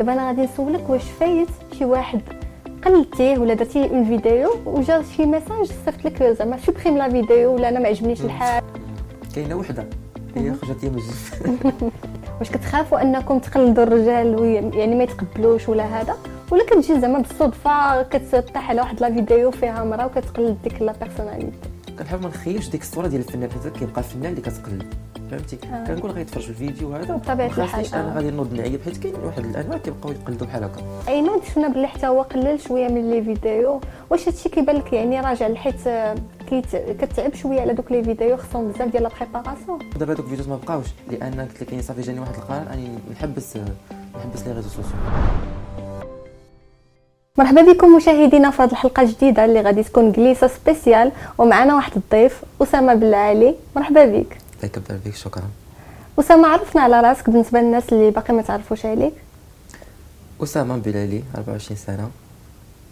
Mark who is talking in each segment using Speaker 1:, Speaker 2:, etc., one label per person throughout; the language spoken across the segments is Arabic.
Speaker 1: دابا أنا غادي نسولك واش فايت شي واحد قلدتيه ولا درتي une vidéo وجا شي message صيفط لك زعما supprime la vidéo ولا أنا ما عجبنيش الحال.
Speaker 2: كاينة وحدة. هي خرجت من
Speaker 1: واش كتخافوا انكم تقلدوا الرجال يعني ما يتقبلوش ولا هذا؟ ولا كتجي زعما بالصدفة كتطيح على واحد la vidéo فيها مرا وكتقلد ديك la personnalité
Speaker 2: كنحاول ما نخيبش ديك الصورة ديال الفنان حيت كيبقى الفنان اللي كتقلد. فهمتي؟
Speaker 1: آه.
Speaker 2: كنقول غيتفرج في الفيديو هذا عجبنيش
Speaker 1: الحال،
Speaker 2: أنا
Speaker 1: آه.
Speaker 2: غادي نوض نعيب حيت كاين واحد الأنواع كيبقاو يقلدوا بحال هكا.
Speaker 1: أي نوض شفنا بلي حتى هو قلل شوية من les vidéos. واش هادشي كيبان لك؟ يعني راجع حيت كيت كتعب شوية على دوك les vidéos خصهم بزاف ديال la préparation
Speaker 2: دابا دوك الفيديوز ما بقاوش لأن قلت لك يعني صافي جاني واحد القرار أني نحبس نحبس les réseaux sociaux
Speaker 1: مرحبا بكم مشاهدينا في هذه الحلقة الجديدة اللي غادي تكون ڭليسة spéciale. ومعنا واحد الضيف أسامة بلعالي مرحبا بك.
Speaker 2: الله يكبر بك؟ شكرا.
Speaker 1: أسامة عرفنا على راسك بالنسبة للناس اللي باقي ما تعرفوش عليك.
Speaker 2: أسامة بلعالي 24 سنة.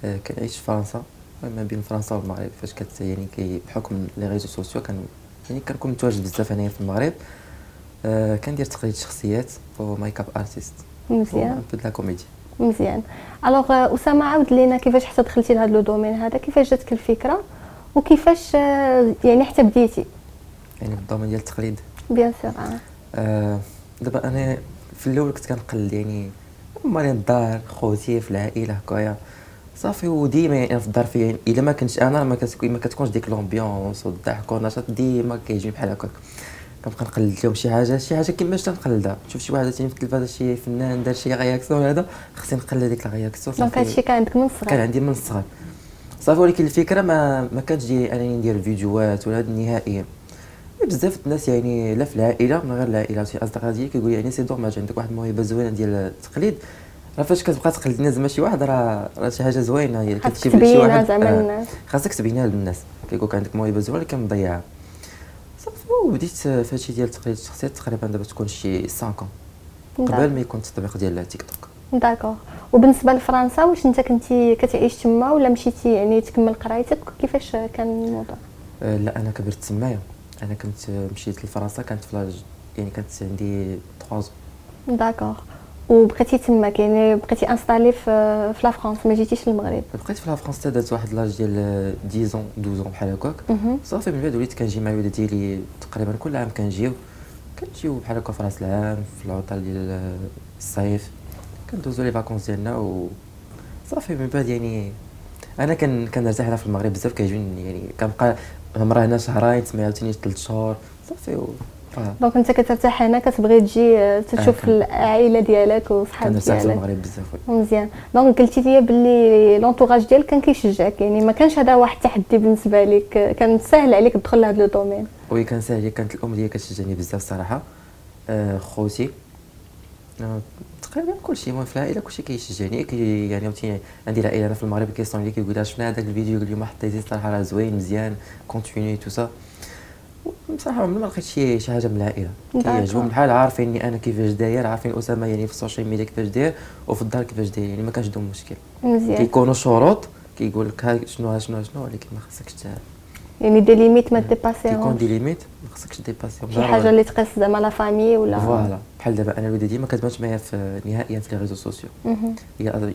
Speaker 2: آه، كنعيش في فرنسا. ما بين فرنسا والمغرب فاش كت يعني كي بحكم les réseaux sociaux كان يعني كنكون متواجد بزاف هنايا في المغرب. آه، كندير تقليد شخصيات و makeup artist
Speaker 1: مزيان.
Speaker 2: la comédie
Speaker 1: مزيان. alors أسامة عاود لينا كيفاش حتى دخلتي لهذا le domaine هذا كيفاش جاتك الفكرة؟ وكيفاش آه، يعني حتى بديتي؟
Speaker 2: يعني في ال domaine ديال التقليد.
Speaker 1: bien sûr آه.
Speaker 2: آه، دابا أنا في الأول كنت كنقلد يعني مالين الدار خوتي في العائلة هكايا. صافي وديما يعني في الدار في يعني إلا ما كنتش أنا ما كتكونش ديك l'ambiance والضحك والنشاط ديما كيجيني بحال هكاك. كنبقى نقلد لهم شي حاجة شي حاجة كيما شتا نقلدها. شوف شي واحد في التلفازه شي فنان دار شي réaction هذا خصني نقلد ديك ال
Speaker 1: réaction donc هادشي كان عندك من
Speaker 2: كان
Speaker 1: الصغر
Speaker 2: عندي من الصغر. صافي ولكن الفكرة ما ما كانتش ديالي أنني ندير فيديوهات ولا هاد نهائيا بزاف الناس يعني لا في العائلة من غير العائلة شي أصدقاء ديالي كيقول يعني سي دوماج عندك واحد الموهبه زوينة ديال التقليد. راه فاش كتبقى تقلد الناس زعما شي واحد راه راه شي حاجة زوينة. يعني لك شي واحد آه،. خاصك تبينها للناس. كيقول لك عندك موهبه زوينة ولكن مضيعها صافي وبديت في هادشي ديال تقليد الشخصيات تقريبا دابا تكون شي 5 قبل ما يكون التطبيق ديال تيك توك
Speaker 1: d'accord وبالنسبه لفرنسا واش انت كنتي كتعيش تما ولا مشيتي يعني تكمل قرايتك كيفاش كان الموضوع
Speaker 2: آه، لا أنا كبرت تمايا أنا كنت مشيت لفرنسا كانت في يعني كانت عندي 3
Speaker 1: d'accord وبقيتي تماك يعني بقيتي installé في في la France ما جيتيش للمغرب.
Speaker 2: بقيت في la France حتى دازت واحد l'âge ديال 10 12 بحال هكاك. صافي من بعد وليت كنجي مع الوالده ديالي تقريبا كل عام كنجيو. كنجيو بحال هكا في راس العام في العطل ديال الصيف. كندوزو les vacances ديالنا و صافي من بعد يعني أنا كان كنرتاح هنا في المغرب بزاف كيعجبني يعني كنبقى مرة هنا شهرين تما عاوتاني ثلاث شهور. صافي
Speaker 1: donc انت كترتاح هنا كتبغي تجي آه، تشوف
Speaker 2: كان-
Speaker 1: العائلة ديالك وصحاب
Speaker 2: كنرتاح في
Speaker 1: ديالك.
Speaker 2: المغرب بزاف.
Speaker 1: مزيان. donc قلتي لي باللي l'entourage ديالك كان كيشجعك يعني ما كانش هذا واحد التحدي بالنسبة لك كان سهل عليك تدخل لهذا le domaine
Speaker 2: oui كان ساهل هي كانت الأم ديالي كتشجعني بزاف الصراحه آه خوتي. آه تقريبا كلشي المهم في العائلة كلشي كيشجعني كي يعني عندي العائلة أنا في المغرب كيصوني لي كيقول لها شفنا هذاك الفيديو اليوم حطيتي الصراحه راه زوين مزيان continue tout ça بصراحة عمري ما لقيت شي شي حاجة من
Speaker 1: العائلة.
Speaker 2: كيعجبهم الحال عارفيني أنا كيفاش داير عارفين أسامة يعني في ال social media كيفاش داير وفي الدار كيفاش داير يعني ما كانش عندهم مشكل.
Speaker 1: مزيان.
Speaker 2: كيكونوا شروط كيقول لك شنو ها شنو ها شنو ولكن ما خصكش
Speaker 1: يعني des limites ما
Speaker 2: كيكون
Speaker 1: dépasser
Speaker 2: همش des limites ما خصكش dépasser هم
Speaker 1: شي حاجة اللي تقيس زعما la famille ولا
Speaker 2: voilà بحال دابا أنا الوالده ديما كتبانش معايا في نهائيا في les
Speaker 1: réseaux
Speaker 2: sociaux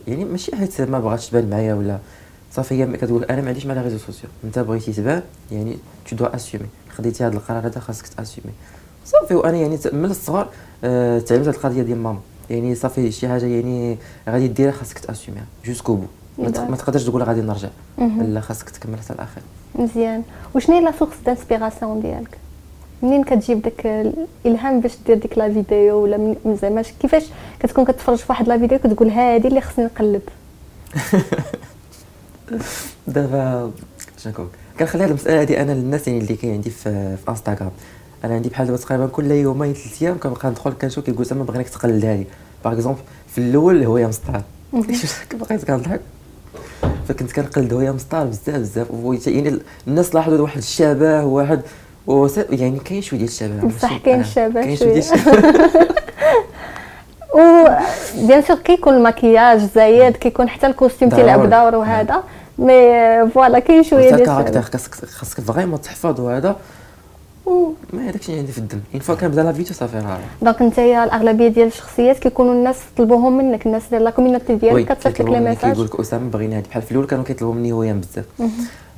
Speaker 2: يعني ماشي حيت ما بغاتش تبان معايا ولا صافي هي كتقول أنا ما عنديش مع les réseaux sociaux أنت بغيتي تبان يعني tu dois assumer خديتي هذا القرار هذا خاصك ت assumer صافي وأنا يعني من الصغر آه، تعلمت هذه القضية ديال ماما. يعني صافي شي حاجة يعني غادي ديرها خاصك ت assumer ها jusqu'au bout ما تق- ما تقدرش تقول غادي نرجع. لا خاصك تكمل حتى الآخر.
Speaker 1: مزيان. وشنو هي la source d'inspiration ديالك؟ منين كتجيب داك الإلهام باش دير ديك la vidéo؟ ولا زعما كيفاش كتكون كتفرج في واحد la vidéo كتقول هذه اللي خصني نقلد
Speaker 2: دابا شنو كنخلي هذه المسألة هذه أنا للناس يعني اللي كاين عندي في, في انستغرام أنا عندي بحال دابا تقريبا كل يومين ثلاث أيام كنبقى ندخل كنشوف كيقول زعما بغيناك تقلدها لي. باغ اكزومبل في الأول هو يا مسطار بقيت كنضحك. فكنت كنقلد هو يا مسطار بزاف بزاف. و- يعني الناس لاحظوا واحد الشبه واحد وس- يعني كاين شوية ديال الشبه.
Speaker 1: بصح كاين
Speaker 2: آه،
Speaker 1: الشبه. شوية و بيان سور كيكون الماكياج زايد كيكون حتى الكوستيم تيلعب. دور وهذا. مي فوالا كاين
Speaker 2: شوية
Speaker 1: ديال الشبه
Speaker 2: الكاركتير خاصك خاصك فريمون تحفظ وهذا و صافي يعني كاين شوية ديال الشبه
Speaker 1: مزيان واش نايله سورس دانسبيراسيون ديالك منين كتجيب داك الالهام باش دير ديك لا فيديو ولا من زعما ش- كيفاش كتكون كتفرج في واحد لا فيديو كتقول هذه اللي خصني نقلد
Speaker 2: دابا أنا كنت ما هذاك الشيء عندي في الدم une fois كنبدا la vidéo صافي راه
Speaker 1: donc انت الأغلبية ديال الشخصيات كيكونوا الناس طلبوهم منك الناس ديال la community ديالك كتصيفط لك les messages
Speaker 2: كيقول لك أسامة بغينا هذه بحال في الأول كانوا كيطلبوا مني هويا بزاف.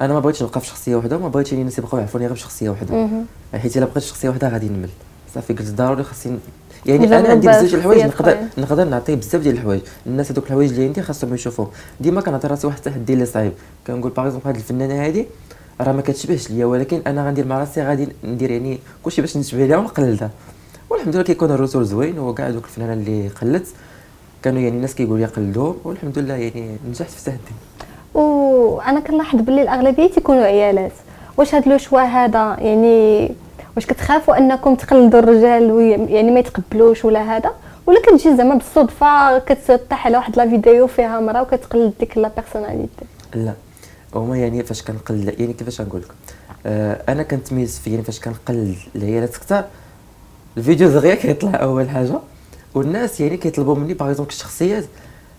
Speaker 2: أنا ما بغيتش نبقى في شخصية وحدة وما بغيتش الناس يبقاو يعرفوني غير بشخصية وحدة. حيت إلا بقيت شخصية وحدة غادي نمل. صافي قلت ضروري خاصني يعني أنا عندي بزاف ديال الحوايج نقدر نقدر نعطي بزاف ديال الحوايج. الناس هذوك الحوايج اللي عندي خاصهم يشوفوا ديما كنعطي راسي واحد التحدي اللي صعيب. كنقول par exemple هذه الفنانة هذه راه ما كتشبهش ليا ولكن أنا غندير مع راسي غادي ندير يعني كلشي باش نشبه ليها ونقلدها. والحمد لله كيكون ال résultat زوين وكاع دوك الفنانة اللي قلدت كانوا يعني الناس كيقولوا لي قلدوهم والحمد لله يعني نجحت في التحدي
Speaker 1: وأنا كنلاحظ باللي الأغلبية تيكونوا عيالات. واش هاد le choix هذا يعني واش كتخافوا أنكم تقلدوا الرجال يعني ما يتقبلوش ولا هذا؟ ولا كتجي زعما بالصدفة كتطيح على واحد la vidéo فيها مراه وكتقلد ديك la personnalité
Speaker 2: لا. هما يعني فاش كنقلد يعني كيفاش نقول لك آه أنا كنتميز في يعني فاش كنقلد العيالات كثار الفيديو دغيا كيطلع أول حاجة والناس يعني كيطلبوا مني par الشخصيات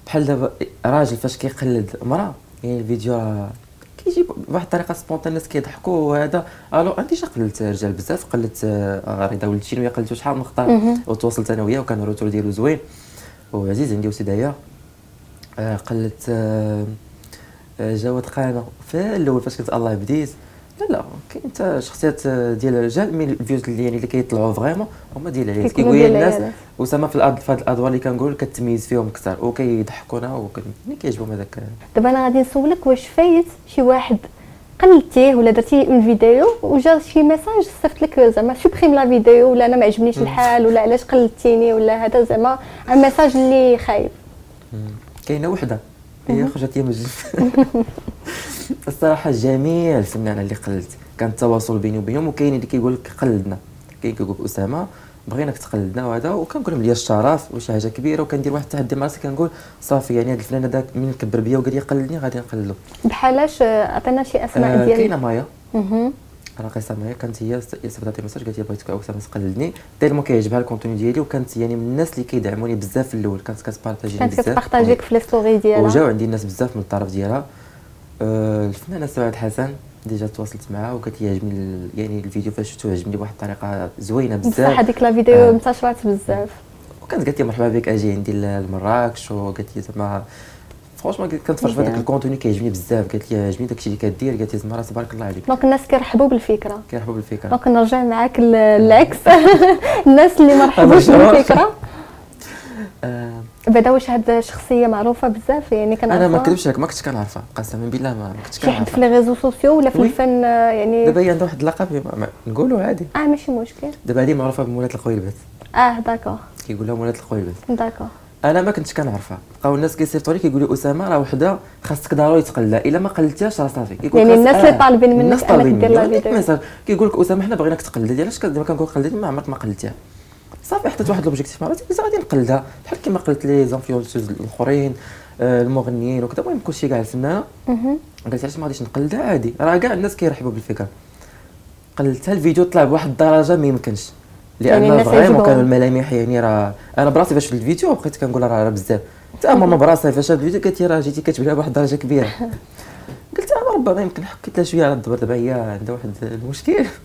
Speaker 2: بحال دابا راجل فاش كيقلد امراه يعني الفيديو راه كيجي بواحد الطريقة spontanée الناس كيضحكوا وهذا. alors انت شا قلدت رجال بزاف؟ قلدت آه رضا ولد شنو قلدتو شحال من خطأ؟ وتواصلت أنا وياه وكان ال retour ديالو زوين. وعزيز عندي وسيدايا آه قلدت آه جواد قانا في الأول فاش قلت الله بديت لا لا كاين حتى شخصيات ديال الرجال مي الفيوز اللي يعني اللي كيطلعوا فريمون هما ديال العيال. كيقول الناس وسما في الأرض في هاد الأدوار اللي كنقول كتميز فيهم أكثر. وكيضحكونا وكيعجبهم كيعجبهم هذاك
Speaker 1: دابا أنا غادي نسولك واش فايت شي واحد قلدتيه ولا درتي اون فيديو وجا شي ميساج صيفط لك زعما سوبريم لا فيديو ولا أنا ما عجبنيش الحال ولا علاش قلدتيني ولا هذا زعما message اللي خايب.
Speaker 2: كاينة وحدة هي خرجت من ال jeu الصراحة جميع الفنانه اللي قلدت كان التواصل بيني وبينهم وكاين اللي كيقول لك قلدنا. كاين كيقول لك أسامة. بغيناك تقلدنا وهذا وكنقول لهم لي الشرف وشي حاجة كبيرة وكندير واحد التحدي مع راسي كنقول صافي يعني هذا الفنان هذاك من كبر بيا وقال لي قلدني غادي نقلدو.
Speaker 1: بحالاش عطينا شي أسماء
Speaker 2: آه
Speaker 1: ديال
Speaker 2: كاينة مايا. راقصه معايا كانت هي صيفطات لي message قالت لي بغيتك اسامه تقلدني tellement كيعجبها ال contenu ديالي وكانت يعني من الناس اللي كيدعموني بزاف في الأول كانت كتبارطاجي
Speaker 1: بزاف. كانت كتبارطاجيك في les stories ديالها.
Speaker 2: وجاو عندي الناس بزاف من الطرف ديالها. آه الفنانة سعاد حسن. déjà تواصلت معها وقالت لي عجبني يعني الفيديو فاش شفتو عجبني بواحد الطريقة زوينة بزاف.
Speaker 1: بصح هذيك la vidéo آه. انتشرت بزاف.
Speaker 2: وكانت قالت لي مرحبا بك أجي عندي لمراكش وقالت لي زعما franchement كنتفرج في هذاك ال contenu كيعجبني بزاف. قالت لي عجبني داكشي اللي كدير. قالت لي زعما تبارك الله عليك.
Speaker 1: donc الناس كيرحبوا بالفكرة.
Speaker 2: كيرحبوا بالفكرة.
Speaker 1: دونك نرجع معاك للعكس. الناس اللي ما رحبوش بالفكرة. بعدا واش هاد شخصيه معروفة بزاف يعني
Speaker 2: كنعرفها أنا ما كذبش لك ما كنتش كنعرفها قسما بالله ما كنتش
Speaker 1: كنعرفها شي حد في les réseaux sociaux ولا في الفن يعني
Speaker 2: دابا هي عندها واحد اللقب نقولوا عادي.
Speaker 1: آه ماشي مشكل.
Speaker 2: دابا هذه معروفة بمولات الخويلبات
Speaker 1: آه d'accord
Speaker 2: كيقول لها مولات الخويلبات
Speaker 1: d'accord
Speaker 2: أنا ما كنتش كنعرفها. بقاو الناس كيصيفطوا لي كيقولوا أسامة راه وحدة خاصك ضروري تقلدها إلا ما قلدتيهاش راه صافي.
Speaker 1: كيقول يعني الناس اللي طالبين منك أنك دير la vidéo.
Speaker 2: كيقول لك أسامة حنا بغيناك تقلدي. علاش كنقول قلدي ما عمرك ما قلدتيها. صافي حطيت واحد l'objectif مع راسي قلت غادي نقلدها. بحال كيما قلت لي les influenceuses الأخرين آه، المغنيين وكذا المهم كلشي كاع الفنانه قلت علاش ما غاديش نقلدها؟ عادي. راه كاع الناس كيرحبوا بالفكرة. قلدتها الفيديو طلع بواحد الدرجة ما يمكنش. لأن يعني vraiment كانوا الملامح يعني راه أنا براسي فاش في الفيديو بقيت كنقول راه بزاف. حتى ماما براسها فاش هذا الفيديو قالت لي راه جيتي كتبان بواحد الدرجة كبيرة. قلت أنا ربما يمكن حكيت لها شوية على الدبر. دابا هي عندها واحد المشكل.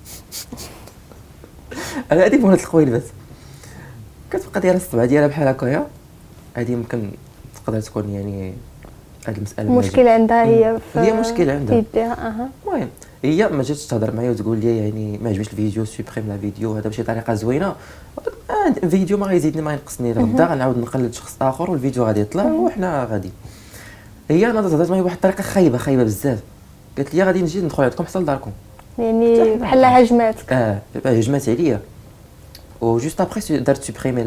Speaker 2: أنا هذيك مولات الخويلبات كتبقى دايره الصبع ديالها بحال هكايا. هذه يمكن تقدر تكون يعني هذه المسألة
Speaker 1: المشكلة عندها هي
Speaker 2: في هي مشكل عندها.
Speaker 1: يديها. أها.
Speaker 2: المهم هي ما جاتش تهضر معايا وتقول لي يعني ما عجبنيش الفيديو supprime la vidéo هذا بشي طريقة زوينة. الفيديو ما غيزيدني ما ينقصني غدا غنعاود نقلد شخص آخر والفيديو غادي يطلع وحنا غادي. هي أنا هضرت معايا بواحد الطريقة خايبة خايبة بزاف. قالت لي غادي نجي ندخل عندكم حتى لداركم.
Speaker 1: يعني بحال هجماتك
Speaker 2: آه هجمات عليا. و juste après دارت supprimé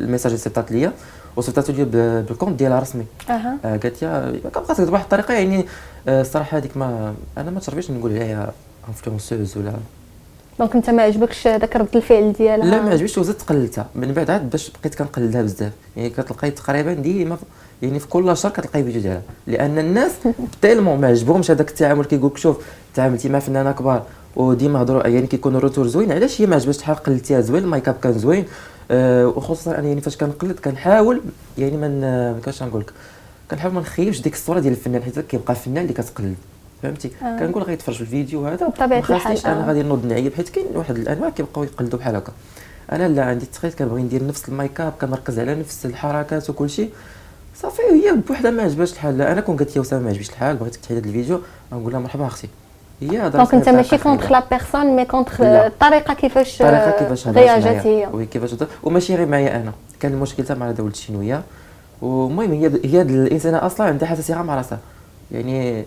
Speaker 2: ال message اللي صيفطات ليا وصيفطاتو ليا بال compte ديالها رسمي
Speaker 1: أها
Speaker 2: آه قالت لي كنبقى بواحد الطريقة؟ يعني الصراحة هذيك ما أنا ما تعرفيش نقول عليها influenceuse ولا
Speaker 1: donc أنت ما عجبكش داك رد الفعل ديالها؟
Speaker 2: لا ما عجبنيش وزدت قلدتها من بعد عاد باش بقيت كنقلدها بزاف. يعني كتلقاي تقريبا ديما يعني في كل شهر كتلقاي فيديو ديالها لأن الناس tellement ما عجبهمش هذاك التعامل كيقول لك شوف تعاملتي مع فنانة كبار وديما هضروا يعني كيكونوا retour زوين علاش هي ما عجبتش شحال قلدتيها زوين ال make up كان زوين أه وخصوصا أنا يعني فاش كنقلد كنحاول يعني من كاش نقول لك كنحاول ما نخيبش ديك الصورة ديال الفنان حيت كيبقى فنان اللي كتقلد فهمتي
Speaker 1: آه.
Speaker 2: كنقول غيتفرج في الفيديو هذا ما خاصنيش
Speaker 1: الحال،
Speaker 2: أنا
Speaker 1: آه.
Speaker 2: غادي نوض نعيب حيت كاين واحد الأنواع كيبقاو يقلدوا بحال هكا أنا لا عندي التقيت كنبغي ندير نفس الميك اب كنركز على نفس الحركات وكل شيء صافي هي بوحدها ما عجبهاش الحال. أنا كون قالت لي وسام ما عجبش الحال بغيتك هذا الفيديو غنقول لها مرحبا أختي. هي هضرت
Speaker 1: دونك انت ماشي كونتخ. لا بيرسون مي كونتخ. الطريقة كيفاش
Speaker 2: الطريقة كيفاش هضرت
Speaker 1: رياجات هي.
Speaker 2: وي كيفاش هضرت. وماشي غير معايا أنا. كان المشكل حتى مع ولد الشينويه والمهم هي هي الإنسانة أصلا عندها حساسيه مع راسها. يعني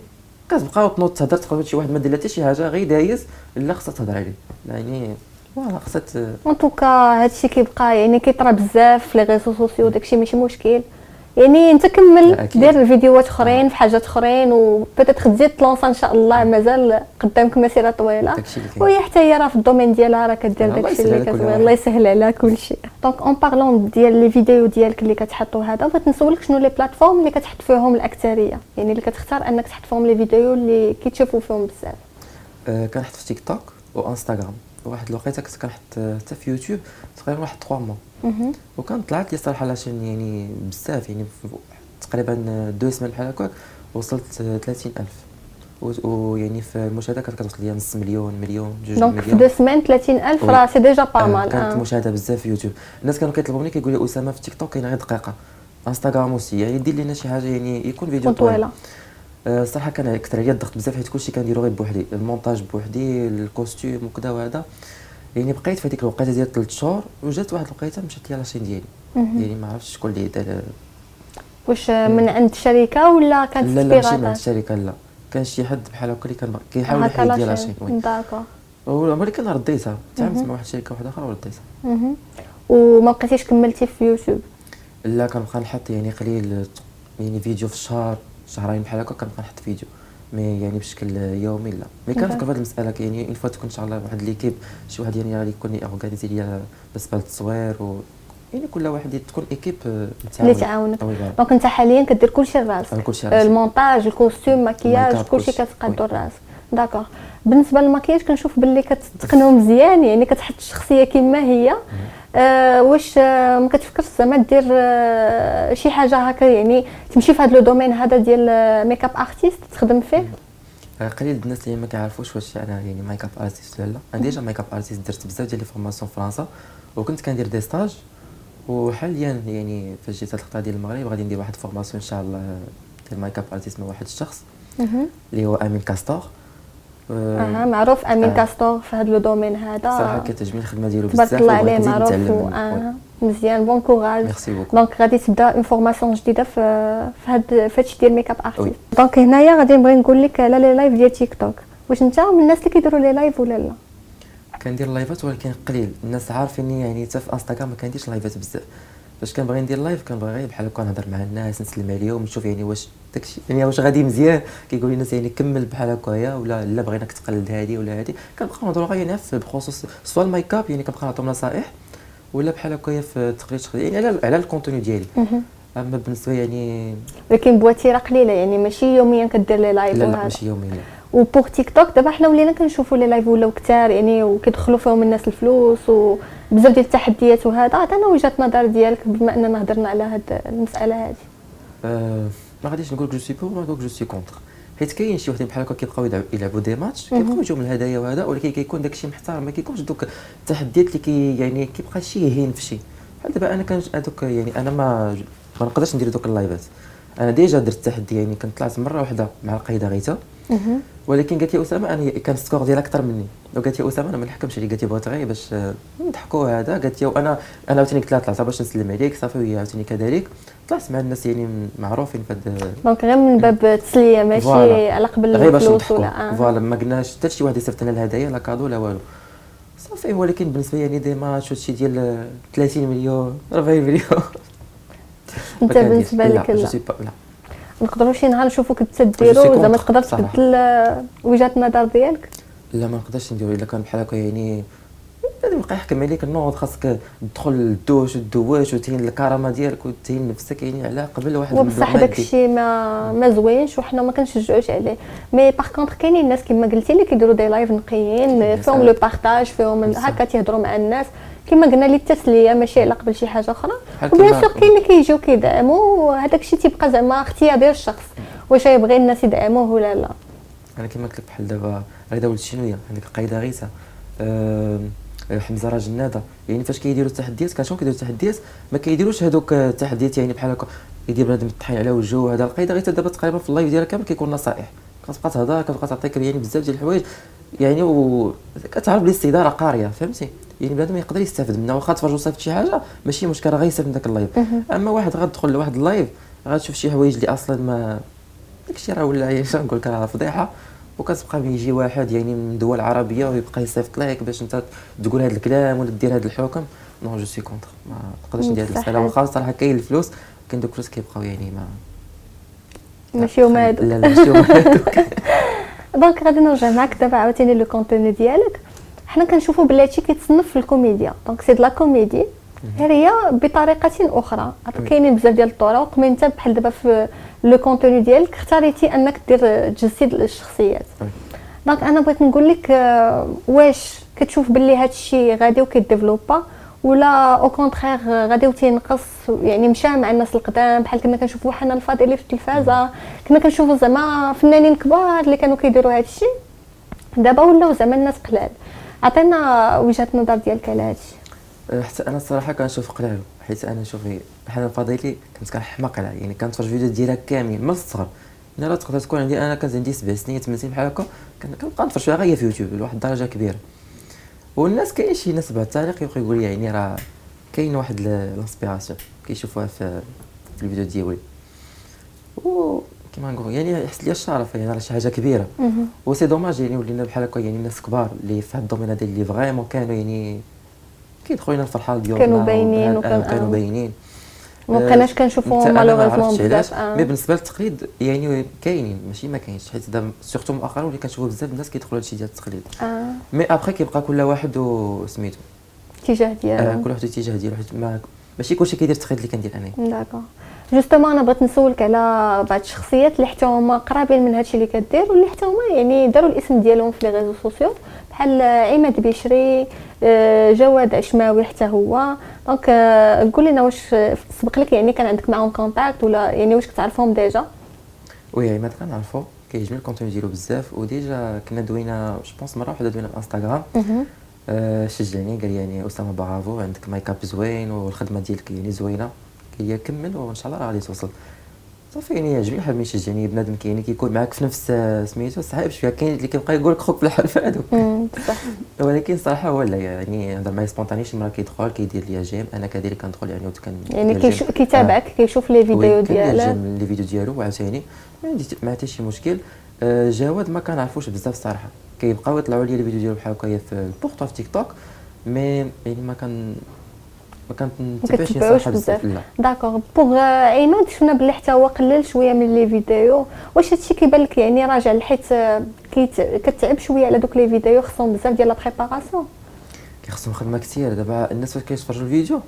Speaker 2: كتبقى تنوض تهضر تقول شي واحد ما دار لها حتى شي حاجة غير دايز لا خصها تهضر عليه. يعني voilà خصها en
Speaker 1: tout cas هادشي كيبقى يعني كيطرا بزاف في les réseaux sociaux داكشي ماشي مشكل. يعني انت كمل. دير فيديوهات أخرين في حاجات أخرين وبدأت تزيد تلانسا إن شاء الله مازال قدامك
Speaker 2: مسيرة طويلة.
Speaker 1: وهي حتى هي راه في ال domaine ديالها راه كدير
Speaker 2: الله
Speaker 1: داكشي اللي كتبغي. الله يسهل على كل شيء. donc en parlant ديال les vidéos ديالك اللي كتحطوا هذا بغيت نسولك شنو les plateformes اللي كتحط فيهم الأكثرية؟ يعني اللي كتختار أنك تحط فيهم les vidéos اللي كيتشوفوا فيهم بزاف.
Speaker 2: آه، كنحط في تيك توك وانستغرام واحد الوقيتة كنت كنحط آه، حتى في يوتيوب تقريبا واحد 3
Speaker 1: mois.
Speaker 2: وكان طلعت لي صراحة la chaîne يعني بزاف يعني تقريبا deux semaines بحال هكاك وصلت آه، 30000 و- ويعني في المشاهدات كانت كتوصل ليا نص مليون مليون جوج
Speaker 1: donc في deux سمان 30000
Speaker 2: وي.
Speaker 1: راه c'est déjà pas
Speaker 2: آه،
Speaker 1: mal
Speaker 2: كانت
Speaker 1: آه.
Speaker 2: مشاهدة بزاف في يوتيوب. الناس كانوا كيطلبوا مني كيقول لي أسامة في تيك توك كاين غير دقيقة. إنستغرام aussi يعني دير لنا شي حاجة يعني يكون فيديو
Speaker 1: تكون طويله
Speaker 2: آه، كان أكثر عليا الضغط بزاف حيت كلشي كنديرو غير بوحدي. المونتاج بوحدي ال costume وكذا وهذا يعني بقيت في هذيك الوقيتة ديال 3 شهور وجات واحد الوقيتة مشات ليا la chaîne
Speaker 1: ديالي.
Speaker 2: يعني ما عرفتش شكون اللي دار
Speaker 1: واش من عند شركه ولا كانت
Speaker 2: لا لا ماشي من
Speaker 1: suppérateur
Speaker 2: الشركة لا. كان شي حد بحال هكا اللي كان كيحاول يحيد لي la chaîne.
Speaker 1: d'accord.
Speaker 2: ولكن رديتها. تعاملت مع واحد الشركة واحدة أخرى ورديتها.
Speaker 1: وما بقيتيش كملتي في يوتيوب؟
Speaker 2: لا كنبقى نحط يعني قليل يعني فيديو في الشهر شهرين بحال هكا كنبقى نحط فيديو. mais يعني بشكل يومي لا mais كنفكر في هذه المسألة يعني une fois تكون إن شاء الله واحد l'équipe شي واحد يعني غادي يكون organiser ليا بالنسبة للتصوير و يعني كل واحد تكون équipe
Speaker 1: اللي تعاونك. donc أنت حاليا كدير كلشي
Speaker 2: راسي.
Speaker 1: ال montage ال
Speaker 2: costume ماكياج
Speaker 1: كلشي. كتقادو oui. d'accord بالنسبة للماكياج كنشوف باللي كتقنو مزيان يعني كتحط الشخصية كما هي. آه واش آه ما كتفكرش زعما دير آه شي حاجة هكا يعني تمشي في هذا le domaine هذا ديال make-up artist تخدم فيه؟
Speaker 2: آه، قليل الناس اللي ما كيعرفوش واش أنا يعني make-up artist ولا لا. أنا déjà make-up artist درت بزاف ديال les formations في فرنسا وكنت كندير des stages وحاليا يعني فاش جيت هاد ديال المغرب غادي ندير واحد formation إن شاء الله ديال make-up artist مع واحد الشخص. اللي هو امين كاستور آه،
Speaker 1: أها معروف أمين
Speaker 2: آه.
Speaker 1: كاستور في هذا le domaine هذا.
Speaker 2: صراحة كتعجبني الخدمة ديالو
Speaker 1: تبارك
Speaker 2: بزاف
Speaker 1: الله
Speaker 2: وبغيت
Speaker 1: عليه معروف. آه. مزيان bon courage.
Speaker 2: merci beaucoup.
Speaker 1: donc غادي تبدا une formation جديدة في في هاد في هادشي ديال make-up artist donc هنايا غادي نبغي نقول لك على les lives ديال تيك توك واش انت من الناس اللي كيديروا les lives ولا لا؟
Speaker 2: كندير live ات ولكن قليل. الناس عارفيني يعني حتى في انستغرام ما كنديرش live ات بزاف. فاش كنبغي ندير live كنبغي غير بحال هكا نهضر مع الناس نسلم عليهم نشوف يعني واش داكشي. يعني واش غادي مزيان؟ كيقول لي الناس يعني كمل بحال هكايا ولا لا بغيناك تقلد هادي ولا هادي. كنبقى نهضروا غير يعني في بخصوص soit ال make-up يعني كنبقى نعطيهم نصائح ولا بحال هكايا في تقرير يعني على على ال contenu ديالي. أما بالنسبة يعني
Speaker 1: ولكن بوتيرة قليلة يعني ماشي يوميا كدير les lives
Speaker 2: لا لا ماشي يوميا لا.
Speaker 1: و pour تيك توك دابا حنا ولينا كنشوفوا les lives ولاو كثار يعني وكيدخلوا فيهم الناس الفلوس وبزاف ديال التحديات وهذا عطينا وجهة نظر ديالك بما أننا هضرنا على هاد المسألة هذه
Speaker 2: آه، ما غاديش نقول je suis pour ما نقول je suis contre حيت كاين شي وحدين بحال هكا كيبقاو يلعب- يلعبوا des matchs كيبقاو يجيو من الهدايا وهذا ولكن كيكون داكشي محترم ما كيكونش دوك التحديات اللي كي يعني كيبقى شي يهين في شي. بحال دابا أنا كان هذوك يعني أنا ما ما نقدرش ندير دوك ال live ات أنا déjà درت تحدي يعني كنت طلعت مرة واحدة مع القايدة غيتا ولكن قالت لي أسامة أنا كان ال score ديالها أكثر مني. وقالت لي أسامة أنا ما نحكمش عليك. قالت لي بغيت غير باش آه، نضحكوا هذا. قالت لي وأنا أنا عاوتاني قلت لها طلعت باش نسلم عليك صافي وهي عاوتاني كذلك. طلعت مع الناس يعني معروفين في هذا
Speaker 1: donc غير من باب التسليه ماشي. على قبل
Speaker 2: غير باش نضحكوا.
Speaker 1: آه.
Speaker 2: voilà ما قلناش حتى شي واحد يصيفط لنا الهدايا لا cadeau لا والو. صافي ولكن بالنسبة لي يعني des matchs وشي ديال آه، 30 مليون 40 مليون.
Speaker 1: انت. بالنسبة لك
Speaker 2: لا جو
Speaker 1: لا
Speaker 2: سي با لا
Speaker 1: نقدروا شي نهار نشوفوك انت
Speaker 2: سي
Speaker 1: ديرو زعما
Speaker 2: كونتر،
Speaker 1: تقدر. تبدل وجهة النظر ديالك
Speaker 2: لا ما نقدرش نديرو إلا كان بحال هكا يعني غادي يبقى يحكم عليك النوض خاصك تدخل للدوش وتدواش وتهين الكرامة ديالك وتهين نفسك يعني على قبل واحد
Speaker 1: وبصح. داك الشيء ما ما زوينش وحنا ما كنشجعوش عليه مي باغ كونطخ كاينين الناس كما قلتي اللي كيديروا دي لايف نقيين فيهم لو بارطاج فيهم. هكا تيهضروا مع الناس كما قلنا لي التسلية ماشي على قبل شي حاجة
Speaker 2: أخرى.
Speaker 1: و
Speaker 2: bien
Speaker 1: sûr كاين اللي كيجيو كيدعموا هذاك الشيء تيبقى زعما اختيار الشخص واش يبغي الناس يدعموه ولا لا.
Speaker 2: أنا كما قلت لك بحال دابا ولد الشنويه عندك القايدة غيتا أه حمزة راه جناده يعني فاش كيديروا التحديات كنشوف كيديروا التحديات؟ ما كيديروش هذوك التحديات يعني بحال هكا. يدير بنادم الطحين على وجهه هذا القايدة غير دابا تقريبا في ال live ديالها كامل كيكون نصائح. كتبقى تهضر كتبقى تعطيك يعني بزاف ديال الحوايج. يعني و كتعرف راه قارية فهمتي؟ يعني بنادم يقدر يستافد منها واخا تفرج وصيفط شي حاجة ماشي مشكل راه غيستافد من داك ال live. أما واحد غتدخل لواحد ال live غتشوف شي حوايج اللي أصلا ما داكشي راه ولا يعني نقول لك راه فضيحة. وكتبقى يجي واحد يعني من دول عربية ويبقى يصيفط لك باش أنت تقول هذا الكلام ولا دير هذا الحكم. non je suis contre ما نقدرش ندير هذه المساله واخا صراحة كاين الفلوس كاين دوك الفلوس كيبقاو يعني ما
Speaker 1: ماشي هما هادوك.
Speaker 2: لا لا ماشي هما هادوك.
Speaker 1: donc غادي نرجع معاك دابا عاوتاني le contenu ديالك حنا كنشوفوا بلي هادشي كيتصنف في الكوميديا. donc c'est la comédie غير هي بطريقة أخرى. كاينين بزاف ديال الطرق. mais انت بحال دابا في le contenu ديالك اختاريتي أنك دير تجسد الشخصيات. donc أنا بغيت نقول لك آه، واش كتشوف باللي هذا الشيء غادي وكي développa ولا au contraire غادي وتينقص يعني مشى مع الناس القدام بحال كنا كنشوفوا حنا الفاضلي في التلفازة. كنا كنشوفوا زعما فنانين كبار اللي كانوا كيديروا هذا الشيء دابا ولاو زعما الناس قلال. عطينا وجهة النظر ديالك على
Speaker 2: أه، حتى أنا الصراحة كنشوف قلالو حيت أنا شوفي بحال الفضيلي كنت كنحماق عليها يعني كنتفرج فيديو ديالها كامل من الصغر. أنا راه تقدر تكون عندي أنا كان عندي سبع سنين ثمان سنين بحال هكا كنبقى نتفرج فيها غير في يوتيوب لواحد الدرجه كبيرة. والناس كاين شي ناس بعد التاريخ يبقى يقول يعني راه كاين واحد l'inspiration كيشوفوها في الفيديو ديالي. كيما نقول يعني يحصل لي الشرف يعني راه شي حاجة كبيرة. و c'est dommage يعني ولينا بحال هكا يعني ناس كبار اللي في هاد ال domaine هذا اللي vraiment كانوا يعني كيدخلوا لنا الفرحه ديالنا
Speaker 1: كانوا باينين
Speaker 2: وكان كانوا باينين.
Speaker 1: ما بقيناش كنشوفوهم malheureusement
Speaker 2: بزاف mais بالنسبة للتقليد يعني كاينين ماشي ما كاينش حيت دابا surtout مؤخرا ولي كنشوفوا بزاف الناس كيدخلوا هادشي ديال التقليد.
Speaker 1: آه.
Speaker 2: mais après كيبقى كل واحد وسميتو.
Speaker 1: الاتجاه ديالو.
Speaker 2: آه كل واحد الاتجاه ديالو حيت ما ماشي كلشي كيدير التقليد اللي كندير أنا.
Speaker 1: d'accord justement أنا بغيت نسولك على بعض الشخصيات اللي حتى هما قرابين من هادشي اللي كدير واللي حتى هما يعني داروا الاسم ديالهم في les réseaux sociaux. بحال عماد بشري آه، جواد عشماوي حتى هو. donc آه، قول لنا واش سبق لك يعني كان عندك معاهم contact ولا يعني واش كتعرفهم déjà؟
Speaker 2: oui عماد كنعرفو. كيعجبني الكونتوني ديالو بزاف وديجا كنا دوينا جو بونس مرة واحدة دوينا في انستغرام آه شجعني قال يعني اسامه برافو عندك ميك اب زوين والخدمة ديالك يعني زوينة. لي كمل وإن شاء الله راه غادي توصل. صافي يعني يعجبني حاب يشجعني بنادم كاين كيكون معاك في نفس سميتو صعيب شوية كاين اللي كيبقى يقول لك خوك في الحرف
Speaker 1: صح
Speaker 2: ولكن صراحة هو لا يعني هذا ما سبونتانيش مرة كيدخل كيدير لي جيم أنا كذلك كندخل يعني وكان
Speaker 1: يعني كيتابعك كيشوف les vidéos ديالك.
Speaker 2: les vidéos ديالو وعاوتاني ما عندي ما حتى شي مشكل. آه، جواد ما كنعرفوش بزاف صراحة. كيبقاو يطلعوا لي الفيديو ديالو بحال هكايا في البورطو في تيك توك mais يعني ما كان ما كنتبعوش
Speaker 1: بزاف. d'accord. Pour عماد شفنا بلي حتى هو قلل شوية من les vidéos واش هادشي كيبان لك يعني راجع حيت كتعب شوية على دوك les vidéos خصهم بزاف ديال la préparation
Speaker 2: كيخصهم خدمة كثير دابا الناس فاش كيتفرجوا الفيديو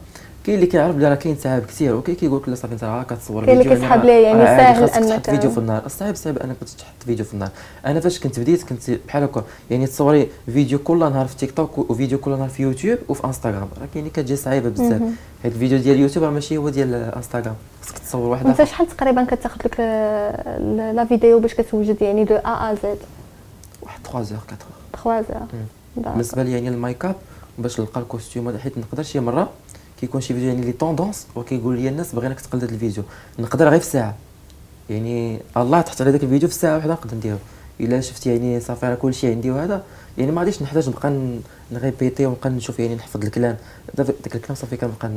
Speaker 2: كاين اللي كيعرف بلي راه كاين تعب كثير وكاين كيقول لك لا صافي انت راه كتصور
Speaker 1: فيديو كاين اللي كيسحب ليه يعني ساهل
Speaker 2: انك تحط فيديو في النهار. صعيب صعيب أنك تحط فيديو في النهار. أنا فاش كنت بديت كنت بحال هكا يعني تصوري فيديو كل نهار في تيك توك وفيديو كل نهار في يوتيوب وفي انستغرام راه كاين اللي كتجي صعيبة بزاف. حيت الفيديو ديال اليوتيوب راه ماشي هو ديال انستغرام خصك تصور واحد
Speaker 1: انت شحال تقريبا كتاخذ لك لا فيديو باش كتوجد يعني دو ا ا زد
Speaker 2: واحد 3 زور
Speaker 1: 4 3 زور
Speaker 2: بالنسبة لي يعني ال make up باش نلقى ال costume حيت نقدر شي مرة كيكون شي فيديو يعني les tendances وكيقول لي الناس بغيناك تقلد الفيديو. نقدر غير في ساعة. يعني الله تحط على ذاك الفيديو في ساعة واحدة نقدر نديرو. إلا شفت يعني صافي راه كلشي عندي وهذا. يعني ما غاديش نحتاج نبقى ن répéter ونبقى نشوف يعني نحفظ الكلام. داك الكلام صافي كنبقى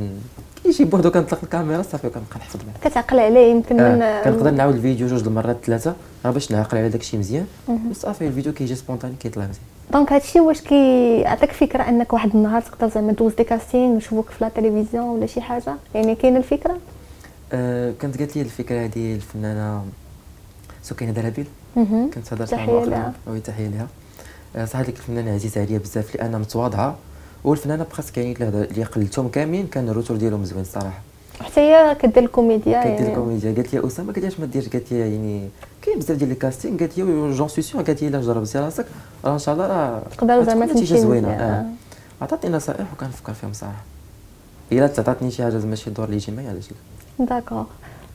Speaker 2: كيجي بوحدو كنطلق الكاميرا صافي كنبقى نحفظ
Speaker 1: معاه كتعقل عليه يمكن
Speaker 2: آه. من كنقدر نعاود الفيديو جوج المرات ثلاثة. راه باش نعقل على داكشي مزيان. وصافي الفيديو كيجي spontané كيطلع مزيان.
Speaker 1: donc هادشي واش كيعطيك فكره انك واحد النهار تقدر زعما دوز des castings نشوفوك في la télévision ولا شي حاجة يعني كاينة الفكرة
Speaker 2: أه كانت قالت لي الفكرة هذه الفنانه سكينة دلابيل كنت هضرت
Speaker 1: معها
Speaker 2: oui تحية لها. أه صح هذيك الفنانة عزيزة عليا بزاف لانها متواضعة والفنانة بخاص كاين اللي قلتهم كاملين كان ال retour ديالهم زوين الصراحة.
Speaker 1: حتى هي كدير الكوميديا
Speaker 2: كدير يعني. الكوميديا. قالت لي أسامة قالت لي ما ديرش؟ قالت لي يعني كاين بزاف ديال ال casting قالت لي j'en suis sûre قالت لي إلا جربتي راسك راه إن شاء الله راه
Speaker 1: تقدر زعما تمشي
Speaker 2: زوينة. آه. عطاتني نصائح وكنفكر فيهم صراحة. إلا تعطاتني شي حاجة ماشي دور les jumeaux علاش
Speaker 1: d'accord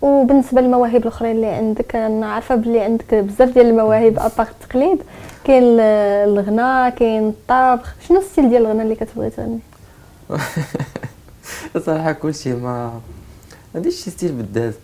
Speaker 1: وبالنسبة للمواهب الأخرين اللي عندك أنا عارفة بلي عندك بزاف ديال المواهب à part التقليد كاين الغناء كاين الطبخ. شنو ال style ديال الغناء اللي كتبغي تغني؟
Speaker 2: صراحة كلشي ما عنديش شي style بالذات.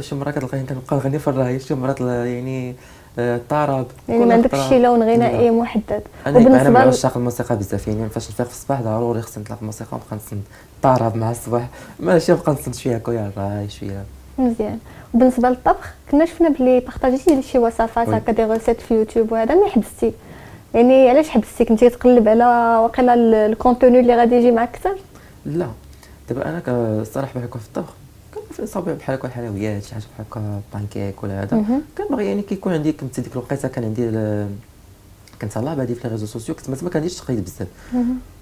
Speaker 2: شي مرات كتلقاني كنبقى نغني في الراي شي مرات يعني الطرب
Speaker 1: يعني ما عندكش شي لون غنائي محدد.
Speaker 2: أنا أنا من عشاق الموسيقى بزاف يعني فاش نفيق في الصباح ضروري خصني نطلع في الموسيقى ونبقى نسند الطرب مع الصباح. ماشي نبقى نسند شوية هكا الراي شوية.
Speaker 1: مزيان. وبالنسبة للطبخ كنا شفنا بلي partagé تي شي وصفات هكا des recettes في يوتيوب وهذا ما حبستي. يعني علاش حبستي؟ كنتي تقلب على واقيلا ال contenu اللي غادي يجي معك أكثر؟
Speaker 2: لا. دابا أنا الصراحه هكا في الطبخ كنصاوب بحال هكا الحلويات شي حاجة بحال هكا بانكيك ولا هذا. كنبغي يعني كيكون عندي كنت ديك الوقيتة كان عندي كنت الله بادي في les réseaux sociaux كنت ما كنديرش تقليد بزاف.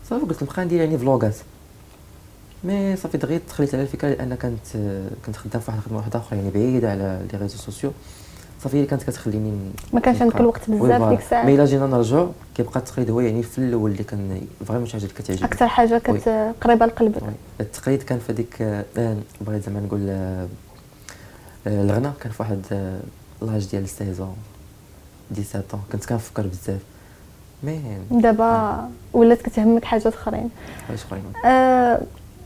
Speaker 2: صافي قلت نبقى ندير يعني vlog ات. mais صافي دغيا تخليت على الفكرة لأن كنت كنت خدام في واحد الخدمة واحدة أخرى يعني بعيدة على les réseaux sociaux. صافي كانت كتخليني
Speaker 1: ما كانش عندك الوقت بزاف ديك الساعة.
Speaker 2: mais الا جينا نرجعوا كيبقى التقليد هو يعني في الأول اللي كان vraiment شي حاجة اللي كتعجبني.
Speaker 1: أكثر حاجة كت قريبة لقلبك
Speaker 2: التقليد كان في هذيك آه بغيت زعما نقول آه الغناء. كان في واحد l'âge ديال 16 17 كنت كنفكر بزاف. mais
Speaker 1: دابا ولات كتهمك حاجات أخرين.
Speaker 2: حاجات أخرين.
Speaker 1: آه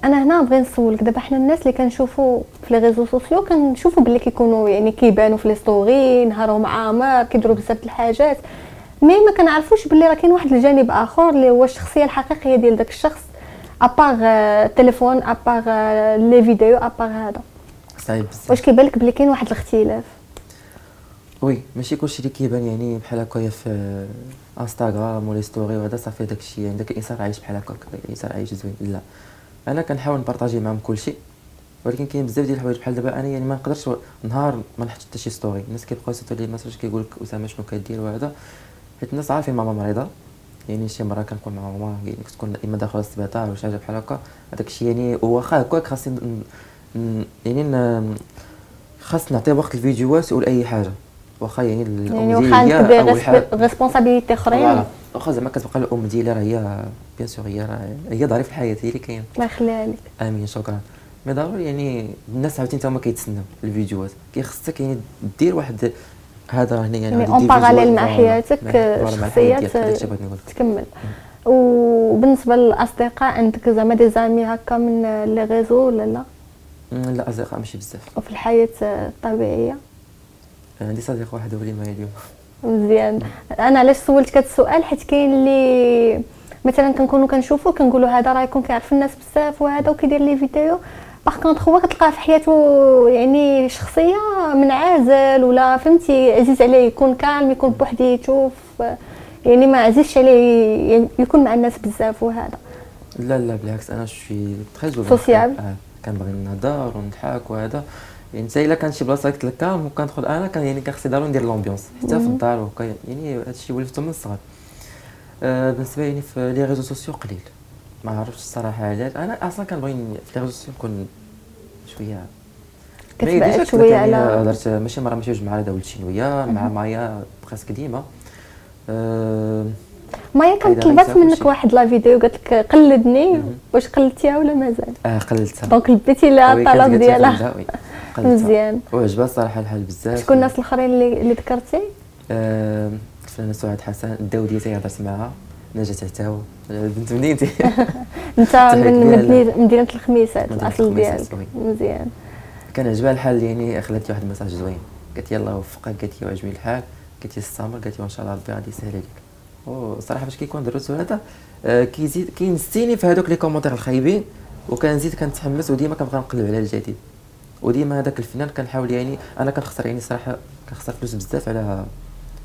Speaker 1: أنا هنا بغي نسولك. دابا حنا الناس اللي كنشوفوا في les réseaux sociaux كنشوفوا باللي كيكونوا يعني كيبانوا في les stories نهارهم عامر كيديروا بزاف د الحاجات. mais ما كنعرفوش باللي راه كاين واحد الجانب آخر اللي هو الشخصية الحقيقية ديال داك الشخص à part التليفون à part les vidéos à part هذا.
Speaker 2: صعيب بزاف.
Speaker 1: واش كيبان لك بلي كاين واحد الاختلاف؟
Speaker 2: oui ماشي كلشي اللي كيبان يعني بحال هكايا في انستغرام ولا story وهذا صافي داكشي يعني داك الإنسان عايش بحال هكاك الإنسان عايش زوين. لا. أنا كنحاول ن partager معاهم كلشي ولكن كاين بزاف ديال الحوايج بحال دابا أنا يعني ما نقدرش نهار ما نحط حتى شي story الناس كيبقاو يصيفطوا لي message كيقول لك أسامة شنو كدير وهذا. حيت الناس عارفين ماما مريضة. يعني شي مرة كنكون مع ماما يعني كتكون اما داخله السبيطار ولا شي حاجة بحال هكا. هذاك الشيء يعني واخا هكاك خاصني يعني خاص نعطي وقت الفيديوهات ولا أي حاجة. واخا يعني
Speaker 1: الام يعني واخا responsabilités أخرين؟
Speaker 2: واخا زعما كتبقى الام ديالي راه هي bien sûr هي راه هي ظريف الحياة هي اللي كاين
Speaker 1: الله يخليها لك
Speaker 2: آمين شكرا. mais ضروري يعني الناس عاوتاني هما كيتسناو الفيديوهات. كيخصك يعني دير واحد هذا هنا
Speaker 1: يعني en parallèle مع حياتك الشخصيه تكمل. وبالنسبة للأصدقاء عندك زعما des amis هكا من les réseaux ولا لا؟
Speaker 2: لا أصدقاء ماشي بزاف.
Speaker 1: وفي الحياة الطبيعية؟
Speaker 2: عندي صديق واحد هو اللي معايا اليوم
Speaker 1: مزيان. أنا علاش سولتك هذا السؤال؟ حيت كاين اللي مثلا كنكونوا كنشوفوا كنقولوا هذا راه يكون كيعرف الناس بزاف وهذا وكيدير les vidéos. par contre هو كتلقاه في حياته يعني شخصية منعزل ولا فهمتي عزيز عليه يكون calme يكون بوحديتو يعني ما عزيزش عليه يعني يكون مع الناس بزاف وهذا.
Speaker 2: لا لا بالعكس أنا شوي très
Speaker 1: social
Speaker 2: آه. كنبغي نهضر ونضحك وهذا. يعني حتى إلا كان شي بلاصة قلت لك calme وكندخل أنا كان يعني كنخصني ضروري ندير l'ambiance حتى في الدار وكا يعني هذا الشيء ولفته من الصغر. آه بالنسبة يعني في les réseaux sociaux قليل. ما عرفتش الصراحة علاش أنا أصلا كنبغي في les réseaux sociaux نكون شوية.
Speaker 1: كتبعد شوية
Speaker 2: يعني
Speaker 1: على
Speaker 2: هضرت ماشي مرة ماشي جوج مع ولد شنويه مع مايا presque ديما. أه
Speaker 1: مايا كانت طلبات منك واحد la vidéo قالت لك قلدني واش قلدتيها ولا مازال؟
Speaker 2: آه قلدتها
Speaker 1: دونك لبيتي لها الطلب ديالها. مزيان.
Speaker 2: وعجبها الصراحه الحال بزاف.
Speaker 1: شكون الناس الآخرين اللي اللي ذكرتي؟
Speaker 2: آه الفنانه سعاد حسن. الداوديه هضرت معاها. نجاة عتاو بنت مدينتي
Speaker 1: انت من مدينه الخميسات الاصل ديالك. مزيان.
Speaker 2: كان عجبها الحال يعني خلات لي واحد المساج زوين. قالت لي الله يوفقك قالت لي وعجبني الحال. قالت لي استمر قالت لي وان شاء الله ربي غادي يسهل عليك. وصراحه فاش كيكون درت هذا آه كيزيد كينسيني في هذوك les commentaires الخايبين وكنزيد كنتحمس وديما كنبقى نقلب على الجديد. وديما هذاك الفنان كنحاول يعني أنا كنخسر يعني صراحة كنخسر فلوس بزاف على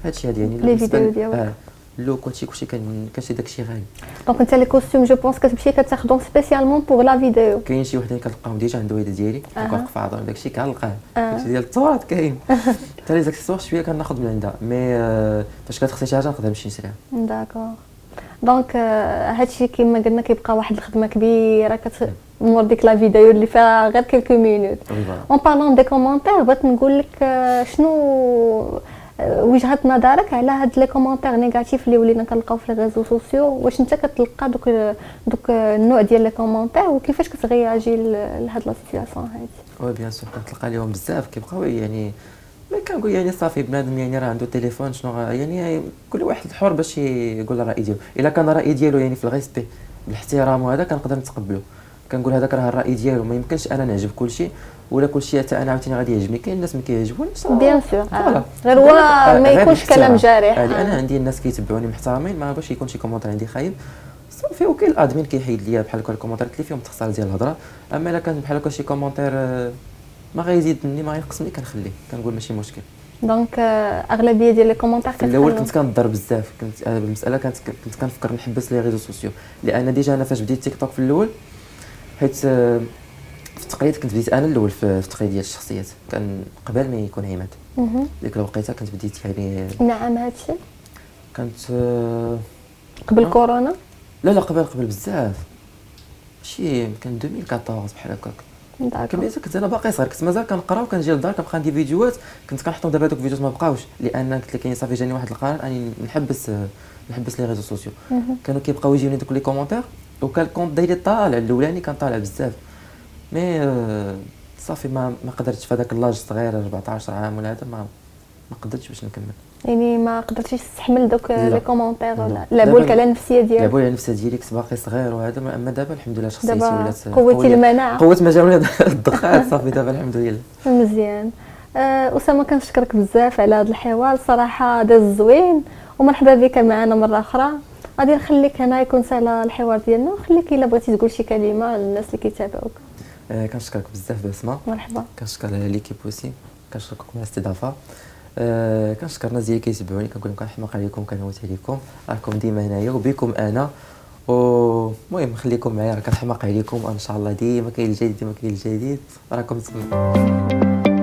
Speaker 2: هادشي هذا يعني.
Speaker 1: les vidéos ديالك.
Speaker 2: آه ال look وهادشي كلشي كان كانشي داكشي غالي.
Speaker 1: donc انت les costumes je pense كتمشي كتاخذهم spécialement pour la vidéo
Speaker 2: كاين شي وحدين كنلقاهم déjà عند الوالده ديالي كنوقف عضو داكشي كنلقاه. داكشي ديال التراث كاين. حتى les accessoires شوية كناخذ من عندها mais فاش كتخصني شي حاجة نقدر نمشي نشريها.
Speaker 1: d'accord donc هادشي كيما قلنا كيبقى واحد الخدمة كبيرة كت مور ديك la vidéo اللي فيها غير quelques minutes en parlant des commentaires بغيت نقول لك شنو آه، وجهة نظرك على هاد les commentaires négatifs اللي ولينا كنلقاو في les réseaux sociaux؟ واش انت كتلقى دوك دوك النوع ديال les commentaires وكيفاش كتغياجي لهاد la situation هادي؟
Speaker 2: oui bien sûr كنتلقى ليهم بزاف كيبقاو يعني mais كنقول يعني صافي بنادم يعني راه عنده تليفون شنو يعني كل واحد حر باش يقول الرأي ديالو. إلا كان الرأي ديالو يعني في ال respect بالاحترام وهذا كنقدر نتقبلو. كنقول هذاك راه الرأي ديالو ما يمكنش أنا نعجب كلشي ولا كلشي حتى أنا عاوتاني غادي يعجبني. كاين الناس ما كيعجبونيش
Speaker 1: bien sûr غير هو ما يكونش كلام جارح.
Speaker 2: يعني أنا عندي الناس كيتبعوني محترمين ما باش يكون شي commentaire عندي خايب. صافي وكاين ال admin كيحيد ليا بحال هكا ال commentaires اللي فيهم التخسار ديال الهضرة. أما إلا كان بحال هكا شي commentaire آه، ما غيزيدني ما غينقصني كنخليه كنقول ماشي مشكل.
Speaker 1: donc أغلبية ديال les commentaires
Speaker 2: في الأول كنت كنضر بزاف كنت المسألة كانت كنت كنفكر نحبس les réseaux sociaux لأن déjà أنا فاش بديت تيك توك في الأول حيت آه، في التقليد كنت بديت أنا الأول في التقليد ديال الشخصيات. كان قبل ما يكون عماد ديك الوقيتة كنت بديت يعني
Speaker 1: نعم هادشي
Speaker 2: كانت آه،
Speaker 1: قبل كورونا؟
Speaker 2: لا لا قبل قبل بزاف. شي كان 2014 بحال هكاك. كنت كنت أنا باقي صغير كنت مازال كنقرا وكنجي للدار كنبقى عندي فيديوهات. كنت كنحطهم دابا دوك الفيديوهات ما بقاوش. لأن قلت لك يعني صافي جاني واحد القرار أني نحبس نحبس les réseaux sociaux كانوا كيبقاو يجيوني دوك les commentaires وكان le compte ديالي طالع الأولاني كان طالع بزاف. mais آه، صافي ما ما قدرتش في هذاك l'âge صغير 14 عام ولا هذا ما ما قدرتش باش نكمل.
Speaker 1: يعني ما قدرتيش تستحمل دوك les commentaires ولا على النفسيه ديالك.
Speaker 2: على النفسيه ديالي كنت باقي صغير وهذا أما دابا الحمد لله شخصيتي ولات
Speaker 1: قوتي المناعة.
Speaker 2: قوة مجال الدخان صافي دابا الحمد لله.
Speaker 1: مزيان. أه أسامة كنشكرك بزاف على هذا الحوار. صراحة داز زوين. ومرحبا بك معنا مرة أخرى. غادي نخليك هنا يكون سهل الحوار ديالنا. وخليك إلا بغيتي تقول شي كلمة للناس اللي كيتابعوك.
Speaker 2: آه كنشكرك بزاف بسمه
Speaker 1: مرحبا.
Speaker 2: كنشكر l'équipe aussi كنشكركم على الاستضافة. آه كنشكر الناس اللي كيتبعوني كنقول لكم كنحماق عليكم كنعوت عليكم. راكم ديما هنايا وبكم أنا. المهم خليكم معايا راه كنحماق عليكم ان شاء الله ديما كاين الجديد ديما كاين الجديد. راكم تسمعوا